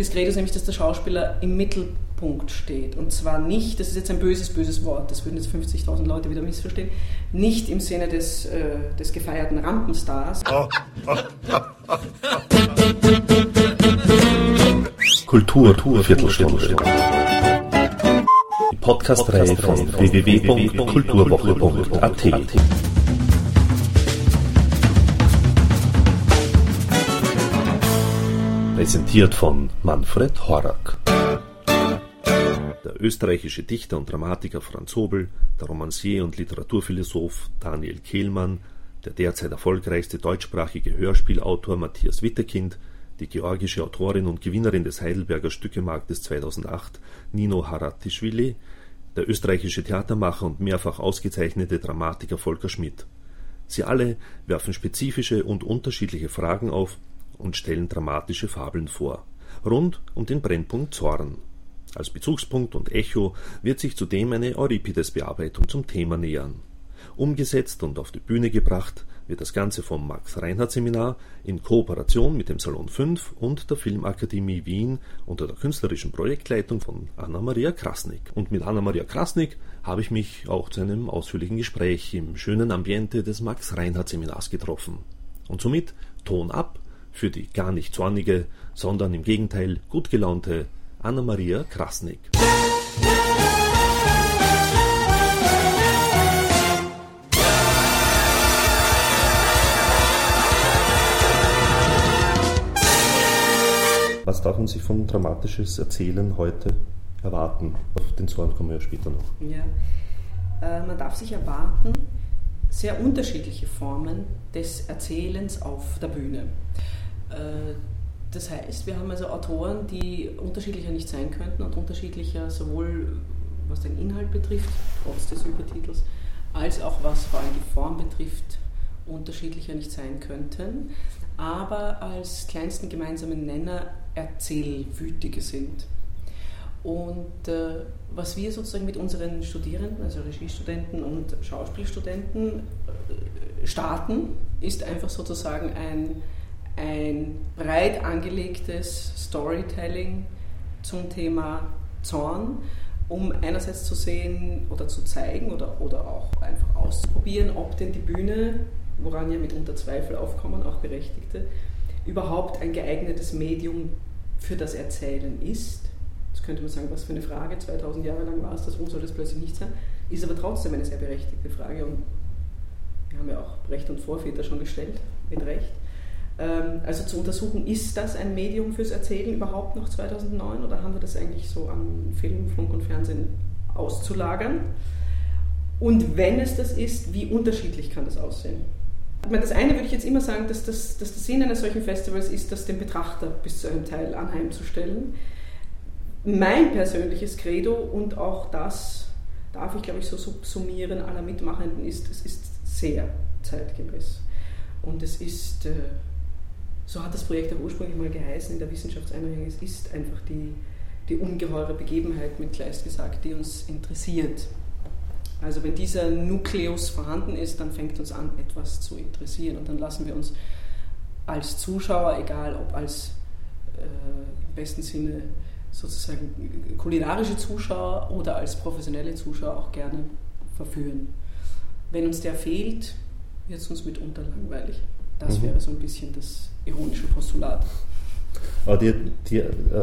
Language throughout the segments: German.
Das Credo ist nämlich, dass der Schauspieler im Mittelpunkt steht. Und zwar nicht, das ist jetzt ein böses, böses Wort, das würden jetzt 50.000 Leute wieder missverstehen, nicht im Sinne des, äh, des gefeierten Rampenstars. Kultur, Kultur Viertelstunde. Die Podcast-Reihe von www.kulturwoche.at. Präsentiert von Manfred Horak. Der österreichische Dichter und Dramatiker Franz Hobel, der Romancier und Literaturphilosoph Daniel Kehlmann, der derzeit erfolgreichste deutschsprachige Hörspielautor Matthias Witterkind, die georgische Autorin und Gewinnerin des Heidelberger Stückemarktes 2008 Nino Haratischvili, der österreichische Theatermacher und mehrfach ausgezeichnete Dramatiker Volker Schmidt. Sie alle werfen spezifische und unterschiedliche Fragen auf und stellen dramatische Fabeln vor, rund um den Brennpunkt Zorn. Als Bezugspunkt und Echo wird sich zudem eine Euripides-Bearbeitung zum Thema nähern. Umgesetzt und auf die Bühne gebracht wird das Ganze vom Max-Reinhardt-Seminar in Kooperation mit dem Salon 5 und der Filmakademie Wien unter der künstlerischen Projektleitung von Anna-Maria Krasnick. Und mit Anna-Maria Krasnick habe ich mich auch zu einem ausführlichen Gespräch im schönen Ambiente des Max-Reinhardt-Seminars getroffen. Und somit Ton ab für die gar nicht zornige, sondern im Gegenteil gut gelaunte Anna-Maria Krasnick. Was darf man sich von dramatisches Erzählen heute erwarten? Auf den Zorn kommen wir ja später noch. Ja. Äh, man darf sich erwarten, sehr unterschiedliche Formen des Erzählens auf der Bühne. Äh, das heißt, wir haben also Autoren, die unterschiedlicher nicht sein könnten und unterschiedlicher sowohl was den Inhalt betrifft, trotz des Übertitels, als auch was vor allem die Form betrifft, unterschiedlicher nicht sein könnten, aber als kleinsten gemeinsamen Nenner erzählwütige sind. Und äh, was wir sozusagen mit unseren Studierenden, also Regiestudenten und Schauspielstudenten, äh, starten, ist einfach sozusagen ein, ein breit angelegtes Storytelling zum Thema Zorn, um einerseits zu sehen oder zu zeigen oder, oder auch einfach auszuprobieren, ob denn die Bühne, woran ja mitunter Zweifel aufkommen, auch berechtigte, überhaupt ein geeignetes Medium für das Erzählen ist. Jetzt könnte man sagen, was für eine Frage, 2000 Jahre lang war es das, warum soll das plötzlich nicht sein? Ist aber trotzdem eine sehr berechtigte Frage und wir haben ja auch Recht und Vorväter schon gestellt, mit Recht. Ähm, also zu untersuchen, ist das ein Medium fürs Erzählen überhaupt noch 2009 oder haben wir das eigentlich so an Film, Funk und Fernsehen auszulagern? Und wenn es das ist, wie unterschiedlich kann das aussehen? Das eine würde ich jetzt immer sagen, dass, das, dass der Sinn eines solchen Festivals ist, das dem Betrachter bis zu einem Teil anheimzustellen. Mein persönliches Credo und auch das darf ich, glaube ich, so subsumieren aller Mitmachenden ist, es ist sehr zeitgemäß. Und es ist, äh, so hat das Projekt auch ursprünglich mal geheißen in der Wissenschaftseinrichtung, es ist einfach die, die ungeheure Begebenheit, mit Kleist gesagt, die uns interessiert. Also wenn dieser Nukleus vorhanden ist, dann fängt uns an, etwas zu interessieren und dann lassen wir uns als Zuschauer, egal ob als äh, im besten Sinne sozusagen kulinarische Zuschauer oder als professionelle Zuschauer auch gerne verführen. Wenn uns der fehlt, wird es uns mitunter langweilig. Das mhm. wäre so ein bisschen das ironische Postulat. Aber die, die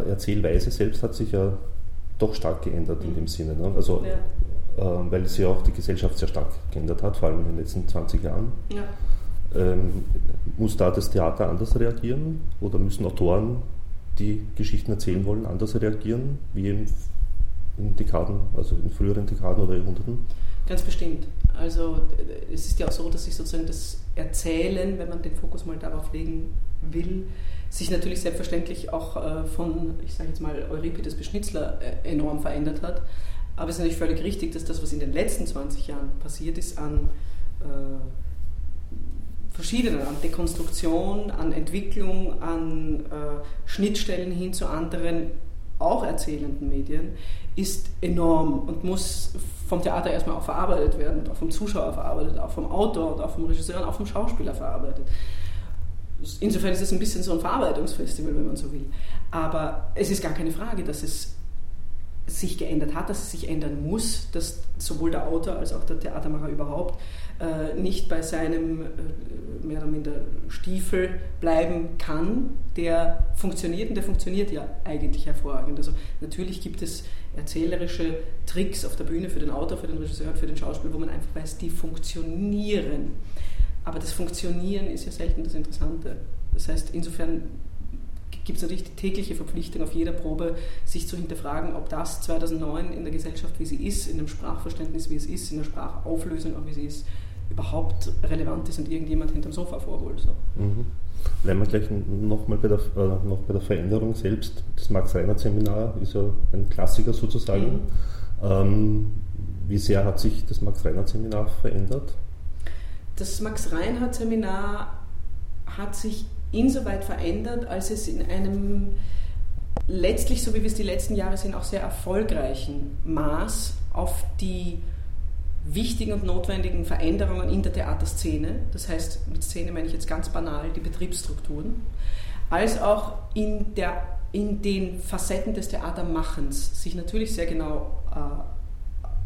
Erzählweise selbst hat sich ja doch stark geändert mhm. in dem Sinne. Ne? Also ja. Ähm, weil sich auch die Gesellschaft sehr stark geändert hat, vor allem in den letzten 20 Jahren. Ja. Ähm, muss da das Theater anders reagieren oder müssen Autoren, die Geschichten erzählen wollen, anders reagieren, wie in, in Dekaden, also in früheren Dekaden oder Jahrhunderten? Ganz bestimmt. Also es ist ja auch so, dass sich sozusagen das Erzählen, wenn man den Fokus mal darauf legen will, sich natürlich selbstverständlich auch äh, von, ich sage jetzt mal, Euripides bis Schnitzler äh, enorm verändert hat. Aber es ist natürlich völlig richtig, dass das, was in den letzten 20 Jahren passiert ist, an äh, verschiedenen, an Dekonstruktion, an Entwicklung, an äh, Schnittstellen hin zu anderen, auch erzählenden Medien, ist enorm und muss vom Theater erstmal auch verarbeitet werden, und auch vom Zuschauer verarbeitet, auch vom Autor und auch vom Regisseur und auch vom Schauspieler verarbeitet. insofern ist es ein bisschen so ein Verarbeitungsfestival, wenn man so will. Aber es ist gar keine Frage, dass es sich geändert hat, dass es sich ändern muss, dass sowohl der Autor als auch der Theatermacher überhaupt äh, nicht bei seinem äh, mehr oder minder Stiefel bleiben kann, der funktioniert und der funktioniert ja eigentlich hervorragend. Also natürlich gibt es erzählerische Tricks auf der Bühne für den Autor, für den Regisseur, für den Schauspieler, wo man einfach weiß, die funktionieren. Aber das Funktionieren ist ja selten das Interessante. Das heißt, insofern gibt es natürlich die tägliche Verpflichtung auf jeder Probe, sich zu hinterfragen, ob das 2009 in der Gesellschaft, wie sie ist, in dem Sprachverständnis, wie es ist, in der Sprachauflösung auch, wie sie ist, überhaupt relevant ist und irgendjemand hinterm Sofa vorholt. So. Mhm. Bleiben wir gleich nochmal bei, der, äh, noch bei der Veränderung selbst. Das Max-Reinhardt-Seminar ist ja ein Klassiker sozusagen. Mhm. Ähm, wie sehr hat sich das Max-Reinhardt-Seminar verändert? Das Max-Reinhardt-Seminar hat sich insoweit verändert, als es in einem letztlich, so wie wir es die letzten Jahre sehen, auch sehr erfolgreichen Maß auf die wichtigen und notwendigen Veränderungen in der Theaterszene, das heißt mit Szene meine ich jetzt ganz banal die Betriebsstrukturen, als auch in, der, in den Facetten des Theatermachens sich natürlich sehr genau äh,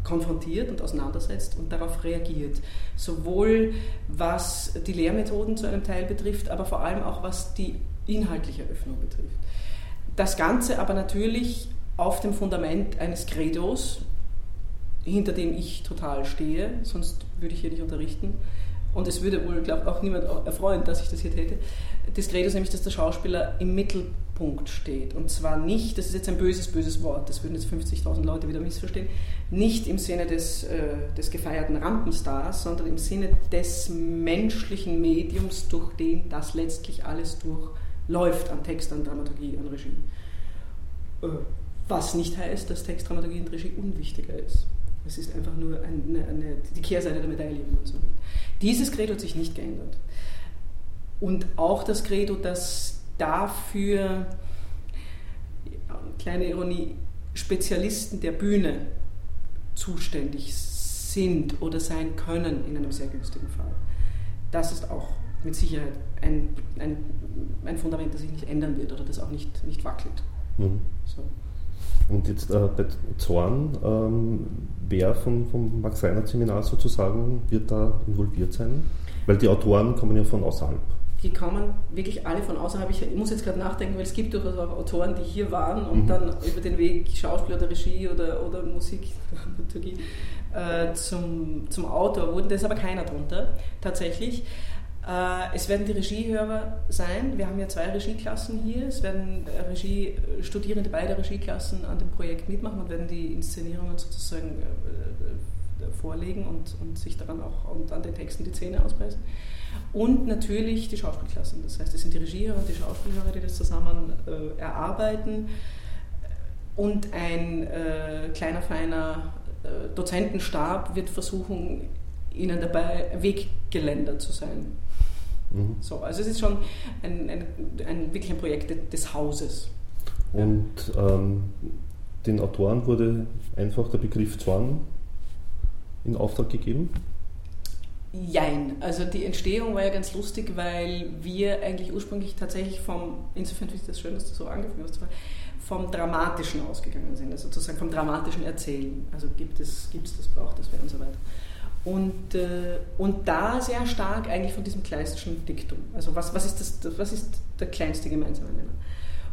konfrontiert und auseinandersetzt und darauf reagiert. Sowohl was die Lehrmethoden zu einem Teil betrifft, aber vor allem auch was die inhaltliche Öffnung betrifft. Das Ganze aber natürlich auf dem Fundament eines Credos, hinter dem ich total stehe, sonst würde ich hier nicht unterrichten. Und es würde wohl, glaube ich, auch niemand erfreuen, dass ich das hier täte. Das Credo ist nämlich, dass der Schauspieler im Mittelpunkt steht. Und zwar nicht, das ist jetzt ein böses, böses Wort, das würden jetzt 50.000 Leute wieder missverstehen, nicht im Sinne des, äh, des gefeierten Rampenstars, sondern im Sinne des menschlichen Mediums, durch den das letztlich alles durchläuft an Text, an Dramaturgie, an Regie. Äh, was nicht heißt, dass Text, Dramaturgie und Regie unwichtiger ist. Es ist einfach nur eine, eine, die Kehrseite der Medaille, wenn man so will. Dieses Credo hat sich nicht geändert. Und auch das Credo, dass dafür, kleine Ironie, Spezialisten der Bühne zuständig sind oder sein können in einem sehr günstigen Fall. Das ist auch mit Sicherheit ein, ein, ein Fundament, das sich nicht ändern wird oder das auch nicht, nicht wackelt. Mhm. So. Und jetzt äh, bei Zorn, ähm, wer vom, vom Max-Reinhardt-Seminar sozusagen wird da involviert sein? Weil die Autoren kommen ja von außerhalb. Die kommen wirklich alle von außerhalb. Ich, muss jetzt gerade nachdenken, weil es gibt durchaus auch Autoren, die hier waren und mhm. dann über den Weg Schauspiel oder Regie oder, oder Musik, Dramaturgie äh, zum, zum Autor wurden. Da ist aber keiner drunter, tatsächlich. Äh, es werden die Regiehörer sein. Wir haben ja zwei Regieklassen hier. Es werden Regie, Studierende beider Regieklassen an dem Projekt mitmachen und werden die Inszenierungen sozusagen äh, vorlegen und, und sich daran auch und an den Texten die Zähne ausbeißen. Und natürlich die Schauspielklassen. Das heißt, es sind die Regiehörer und die Schauspielhörer, die das zusammen äh, erarbeiten. Und ein äh, kleiner, feiner äh, Dozentenstab wird versuchen, ihnen dabei Weggeländer zu sein. Mhm. So, also es ist schon ein, ein, ein, wirklich ein Projekt des Hauses. Und ähm, den Autoren wurde einfach der Begriff Zorn in Auftrag gegeben? Jein. Also die Entstehung war ja ganz lustig, weil wir eigentlich ursprünglich tatsächlich vom, insofern finde ich das schön, dass du so angefangen hast, vom Dramatischen ausgegangen sind, also sozusagen vom dramatischen Erzählen. Also gibt es, gibt es das, braucht es, wer und so weiter. Und, äh, und da sehr stark eigentlich von diesem Kleistschen Diktum. Also was, was, ist das, was ist der kleinste gemeinsame Nenner?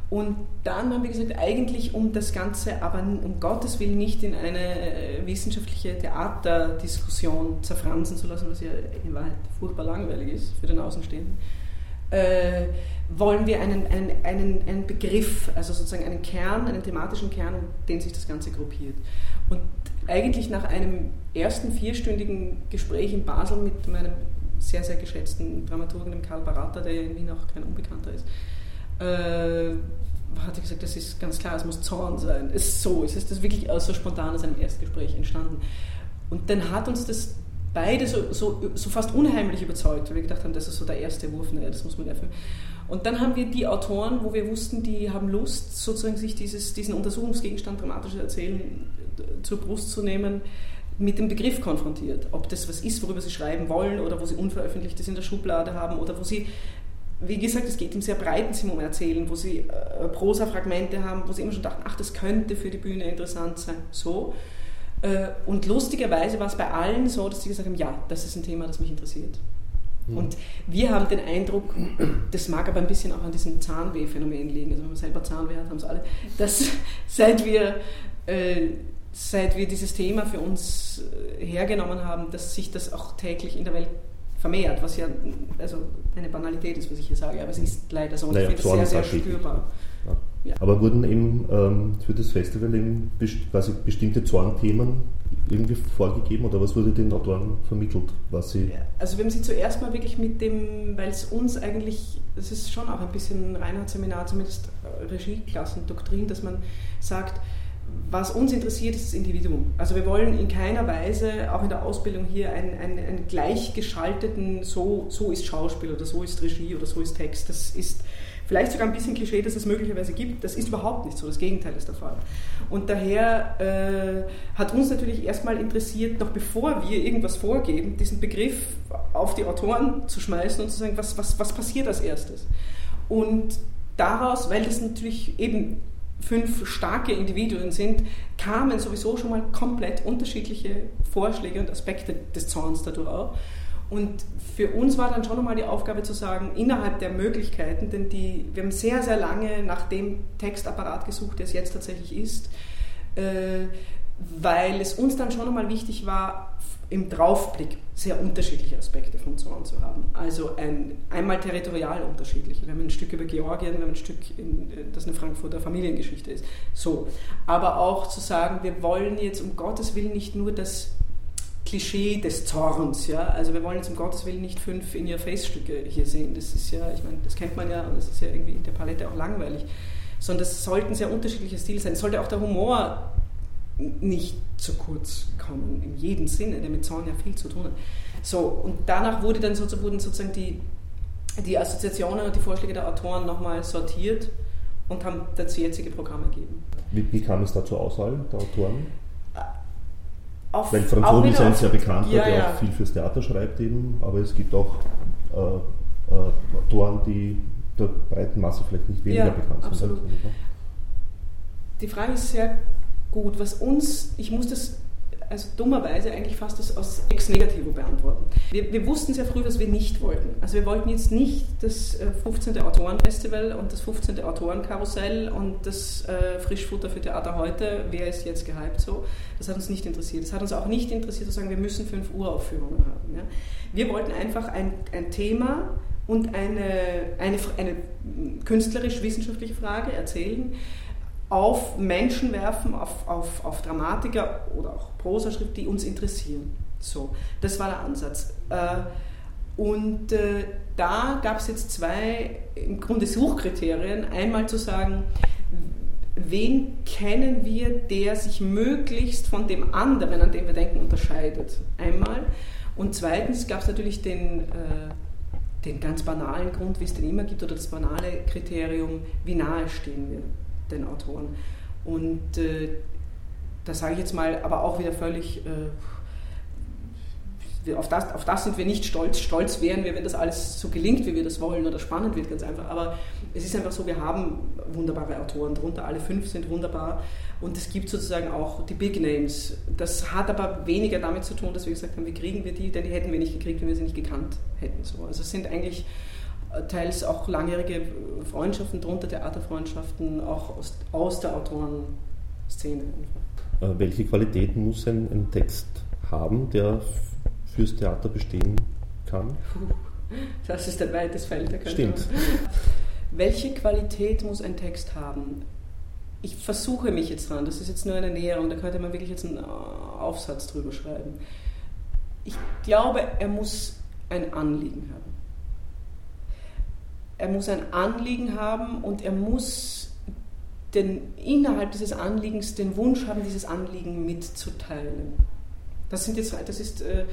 Und dann haben wir gesagt, eigentlich um das Ganze, aber um Gottes Willen nicht in eine äh, wissenschaftliche Theaterdiskussion zerfransen zu lassen, was ja in Wahrheit furchtbar langweilig ist für den Außenstehenden, äh, wollen wir einen, einen, einen, einen Begriff, also sozusagen einen Kern, einen thematischen Kern, um den sich das Ganze gruppiert. Und eigentlich nach einem ersten vierstündigen Gespräch in Basel mit meinem sehr, sehr geschätzten Dramaturgen, dem Karl Baratta, der in Wien auch kein Unbekannter ist, äh, hat er gesagt, das ist ganz klar, es muss Zorn sein. Es ist so, es ist das wirklich so spontan aus einem Erstgespräch entstanden. Und dann hat uns das beide so, so, so fast unheimlich überzeugt, weil wir gedacht haben, das ist so der erste Wurf, naja, das muss man erfüllen. Und dann haben wir die Autoren, wo wir wussten, die haben Lust, sozusagen sich dieses, diesen Untersuchungsgegenstand dramatisches Erzählen zur Brust zu nehmen, mit dem Begriff konfrontiert. Ob das was ist, worüber sie schreiben wollen oder wo sie Unveröffentlichtes in der Schublade haben oder wo sie wie gesagt, es geht im sehr breiten Sinn um Erzählen, wo sie äh, Prosa-Fragmente haben, wo sie immer schon dachten, ach, das könnte für die Bühne interessant sein. So. Äh, und lustigerweise war es bei allen so, dass sie gesagt haben, ja, das ist ein Thema, das mich interessiert. Mhm. Und wir haben den Eindruck, das mag aber ein bisschen auch an diesem Zahnweh-Phänomen liegen, also wenn man selber Zahnweh hat, haben es alle, dass seit wir, äh, seit wir dieses Thema für uns äh, hergenommen haben, dass sich das auch täglich in der Welt vermehrt, was ja also eine Banalität ist, was ich hier sage, aber es ist leider so und naja, ich finde es sehr, sehr spürbar. Ja. Ja. Aber wurden eben ähm, für das Festival eben best quasi bestimmte Zornthemen irgendwie vorgegeben oder was wurde den Autoren vermittelt? Was sie ja, also wir haben sie zuerst mal wirklich mit dem, weil es uns eigentlich, das ist schon auch ein bisschen Reinhardt-Seminar, zumindest Regieklassen, Doktrin, dass man sagt, was uns interessiert, ist das Individuum. Also wir wollen in keiner Weise, auch in der Ausbildung hier, einen, einen, einen gleichgeschalteten, so, so ist Schauspiel oder so ist Regie oder so ist Text. Das ist vielleicht sogar ein bisschen Klischee, dass es möglicherweise gibt. Das ist überhaupt nicht so, das Gegenteil ist der Fall. Und daher äh, hat uns natürlich erstmal interessiert, noch bevor wir irgendwas vorgeben, diesen Begriff auf die Autoren zu schmeißen und zu sagen, was, was, was passiert als erstes. Und daraus, weil das natürlich eben fünf starke Individuen sind, kamen sowieso schon mal komplett unterschiedliche Vorschläge und Aspekte des Zorns dadurch auch. Und für uns war dann schon nochmal die Aufgabe zu sagen, innerhalb der Möglichkeiten, denn die, wir haben sehr, sehr lange nach dem Textapparat gesucht, der es jetzt tatsächlich ist, äh, weil es uns dann schon nochmal wichtig war, im Draufblick sehr unterschiedliche Aspekte von Zorn zu haben. Also ein, einmal territorial unterschiedliche. Wir haben ein Stück über Georgien, wir haben ein Stück, in, das eine Frankfurter Familiengeschichte ist. So. Aber auch zu sagen, wir wollen jetzt um Gottes Willen nicht nur das Klischee des Zorns, ja. Also wir wollen jetzt um Gottes Willen nicht fünf in ihr Face-Stücke hier sehen. Das ist ja, ich meine, das kennt man ja und das ist ja irgendwie in der Palette auch langweilig. Sondern das sollten sehr unterschiedliche Stile sein. Es sollte auch der Humor nicht zu kurz kommen, in jedem Sinne, der mit Zorn ja viel zu tun hat. So, und danach wurde dann sozusagen, wurden sozusagen die, die Assoziationen und die Vorschläge der Autoren nochmal sortiert und haben dazu jetzige Programme gegeben. Wie, wie kam es da zur Auswahl der Autoren? Auf, Weil Franzosen sind sehr bekannt, ja, der ja. auch viel fürs Theater schreibt eben, aber es gibt auch äh, äh, Autoren, die der breiten Masse vielleicht nicht weniger Ja, bekannt sind. absolut. Oder? Die Frage ist sehr gut. Was uns, ich muss das also dummerweise eigentlich fast das aus ex negativo beantworten. Wir, wir wussten sehr früh, was wir nicht wollten. Also wir wollten jetzt nicht das äh, 15. Autorenfestival und das 15. Autorenkarussell und das äh, Frischfutter für Theater heute, wer ist jetzt gehypt so. Das hat uns nicht interessiert. Es hat uns auch nicht interessiert zu sagen, wir müssen 5 Uhr Aufführungen haben. Ja. Wir wollten einfach ein, ein Thema und eine, eine, eine künstlerisch-wissenschaftliche Frage erzählen, auf Menschen werfen, auf, auf, auf Dramatiker oder auch Prosaschrift, die uns interessieren. So, das war der Ansatz. Äh, und äh, da gab es jetzt zwei im Grunde Suchkriterien. Einmal zu sagen, wen kennen wir, der sich möglichst von dem anderen, an den wir denken, unterscheidet. Einmal. Und zweitens gab es natürlich den, äh, den ganz banalen Grund, wie es den immer gibt, oder das banale Kriterium, wie nahe stehen wir den Autoren. Und äh, da sage ich jetzt mal, aber auch wieder völlig, äh, auf, das, auf das sind wir nicht stolz. Stolz wären wir, wenn das alles so gelingt, wie wir das wollen oder spannend wird, ganz einfach. Aber es ist einfach so, wir haben wunderbare Autoren drunter, alle fünf sind wunderbar. Und es gibt sozusagen auch die Big Names. Das hat aber weniger damit zu tun, dass wir gesagt haben, wie kriegen wir die, denn die hätten wir nicht gekriegt, wenn wir sie nicht gekannt hätten. So. Also es sind eigentlich teils auch langjährige Freundschaften drunter, Theaterfreundschaften, auch aus, aus der Autorenszene. Äh, welche Qualität muss ein, ein Text haben, der fürs Theater bestehen kann? Das ist ein weites Feld. Da Stimmt. Welche Qualität muss ein Text haben? Ich versuche mich jetzt dran, das ist jetzt nur eine Näherung, da könnte man wirklich jetzt einen Aufsatz drüber schreiben. Ich glaube, er muss ein Anliegen haben er muss ein Anliegen haben und er muss den, innerhalb dieses Anliegens den Wunsch haben, dieses Anliegen mitzuteilen. Das, sind jetzt, das ist äh,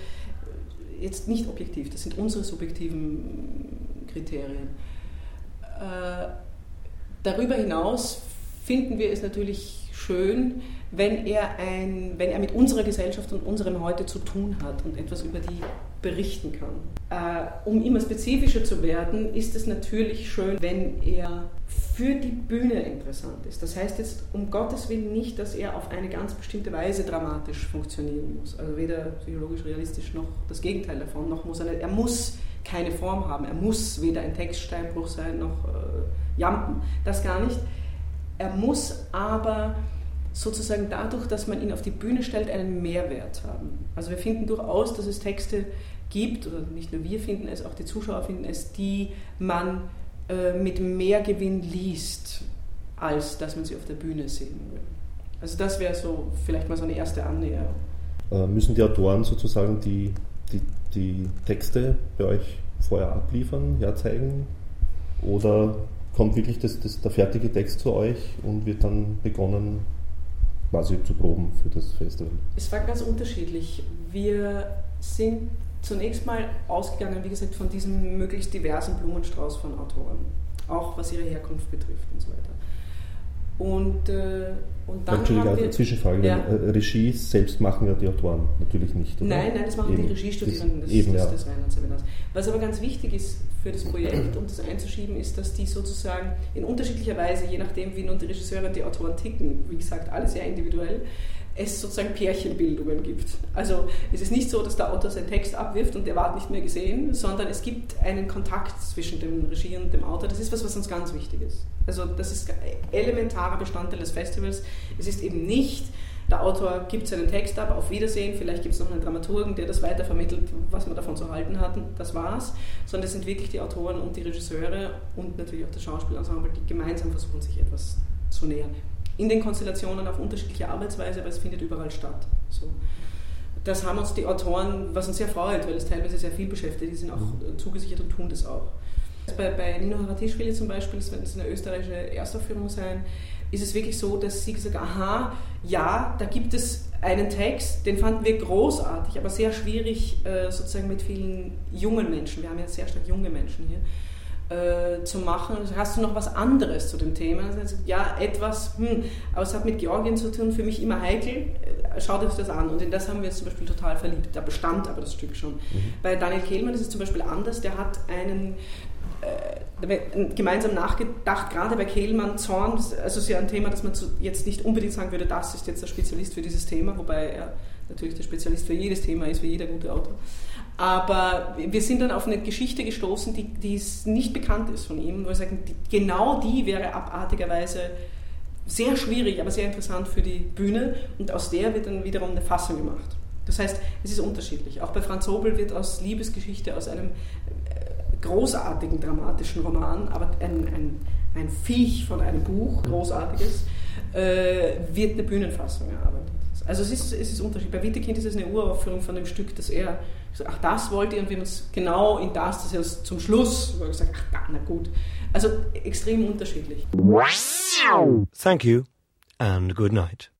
jetzt nicht objektiv, das sind unsere subjektiven Kriterien. Äh, darüber hinaus finden wir es natürlich schön, wenn er, ein, wenn er mit unserer Gesellschaft und unserem Heute zu tun hat und etwas über die berichten kann. Äh, um immer spezifischer zu werden, ist es natürlich schön, wenn er für die Bühne interessant ist. Das heißt jetzt um Gottes Willen nicht, dass er auf eine ganz bestimmte Weise dramatisch funktionieren muss. Also weder psychologisch realistisch noch das Gegenteil davon, noch muss er nicht. Er muss keine Form haben. Er muss weder ein Textsteinbruch sein noch äh, Jampen. Das gar nicht. Er muss aber sozusagen dadurch, dass man ihn auf die Bühne stellt, einen Mehrwert haben. Also wir finden durchaus, dass es Texte gibt, oder nicht nur wir finden es, auch die Zuschauer finden es, die man äh, mit mehr Gewinn liest, als dass man sie auf der Bühne sehen will. Also das wäre so vielleicht mal so eine erste Annäherung. Äh, müssen die Autoren sozusagen die, die, die Texte bei euch vorher abliefern, herzeigen? Oder kommt wirklich das, das, der fertige Text zu euch und wird dann begonnen, quasi zu proben für das Festival? Es war ganz unterschiedlich. Wir sind zunächst mal ausgegangen, wie gesagt, von diesem möglichst diversen Blumenstrauß von Autoren, auch was ihre Herkunft betrifft und so weiter. Und, äh, und dann Entschuldigung, haben wir, eine Zwischenfrage. Ja. Regie selbst machen ja die Autoren natürlich nicht, oder? Nein, nein, das machen eben, die Regiestudierenden des, eben, des, des Rheinland-Seminars. Was aber ganz wichtig ist für das Projekt, um das einzuschieben, ist, dass die sozusagen in unterschiedlicher Weise, je nachdem, wie nun die Regisseure und die Autoren ticken, wie gesagt, alles sehr individuell, es sozusagen Pärchenbildungen gibt. Also es ist nicht so, dass der Autor seinen Text abwirft und der wird nicht mehr gesehen, sondern es gibt einen Kontakt zwischen dem Regie und dem Autor. Das ist was, was uns ganz wichtig ist. Also das ist elementarer Bestandteil des Festivals. Es ist eben nicht, der Autor gibt seinen Text ab, auf Wiedersehen, vielleicht gibt es noch einen Dramaturgen, der das weitervermittelt, was man davon zu halten hat, das war's, sondern es sind wirklich die Autoren und die Regisseure und natürlich auch das Schauspielensemble, die gemeinsam versuchen, sich etwas zu nähern in den Konstellationen auf unterschiedliche Arbeitsweise, aber es findet überall statt. So. Das haben uns die Autoren, was uns sehr freut, weil es teilweise sehr viel beschäftigt, die sind auch mhm. zugesichert und tun das auch. Bei, bei Nino Haratischvili zum Beispiel, das wird eine österreichische Erstaufführung sein, ist es wirklich so, dass sie gesagt aha, ja, da gibt es einen Text, den fanden wir großartig, aber sehr schwierig äh, sozusagen mit vielen jungen Menschen. Wir haben ja sehr stark junge Menschen hier äh, zu machen. Hast du noch was anderes zu dem Thema? Also, ja, etwas, hm, aber es hat mit Georgien zu tun, für mich immer heikel. Äh, schaut euch das an. Und in das haben wir uns zum Beispiel total verliebt. Da bestand aber das Stück schon. Mhm. Bei Daniel Kehlmann ist es zum Beispiel anders. Der hat einen äh, gemeinsam nachgedacht, gerade bei Kehlmann, Zorn, also ist ja ein Thema, das man jetzt nicht unbedingt sagen würde, das ist jetzt der Spezialist für dieses Thema, wobei er natürlich der Spezialist für jedes Thema ist, wie jeder gute Autor. Aber wir sind dann auf eine Geschichte gestoßen, die, die nicht bekannt ist von ihm, wo wir sagen, die, genau die wäre abartigerweise sehr schwierig, aber sehr interessant für die Bühne und aus der wird dann wiederum eine Fassung gemacht. Das heißt, es ist unterschiedlich. Auch bei Franz Hobel wird aus Liebesgeschichte, aus einem äh, großartigen dramatischen Roman, aber ein, ein, ein Viech von einem Buch, großartiges, äh, wird eine Bühnenfassung erarbeitet. Also es ist, es ist unterschiedlich. Bei Wittekind ist es eine Uraufführung von dem Stück, das er gesagt ach, das wollte ich und wir haben uns genau in das, das er zum Schluss gesagt, ach, na gut. Also extrem unterschiedlich. Thank you and good night.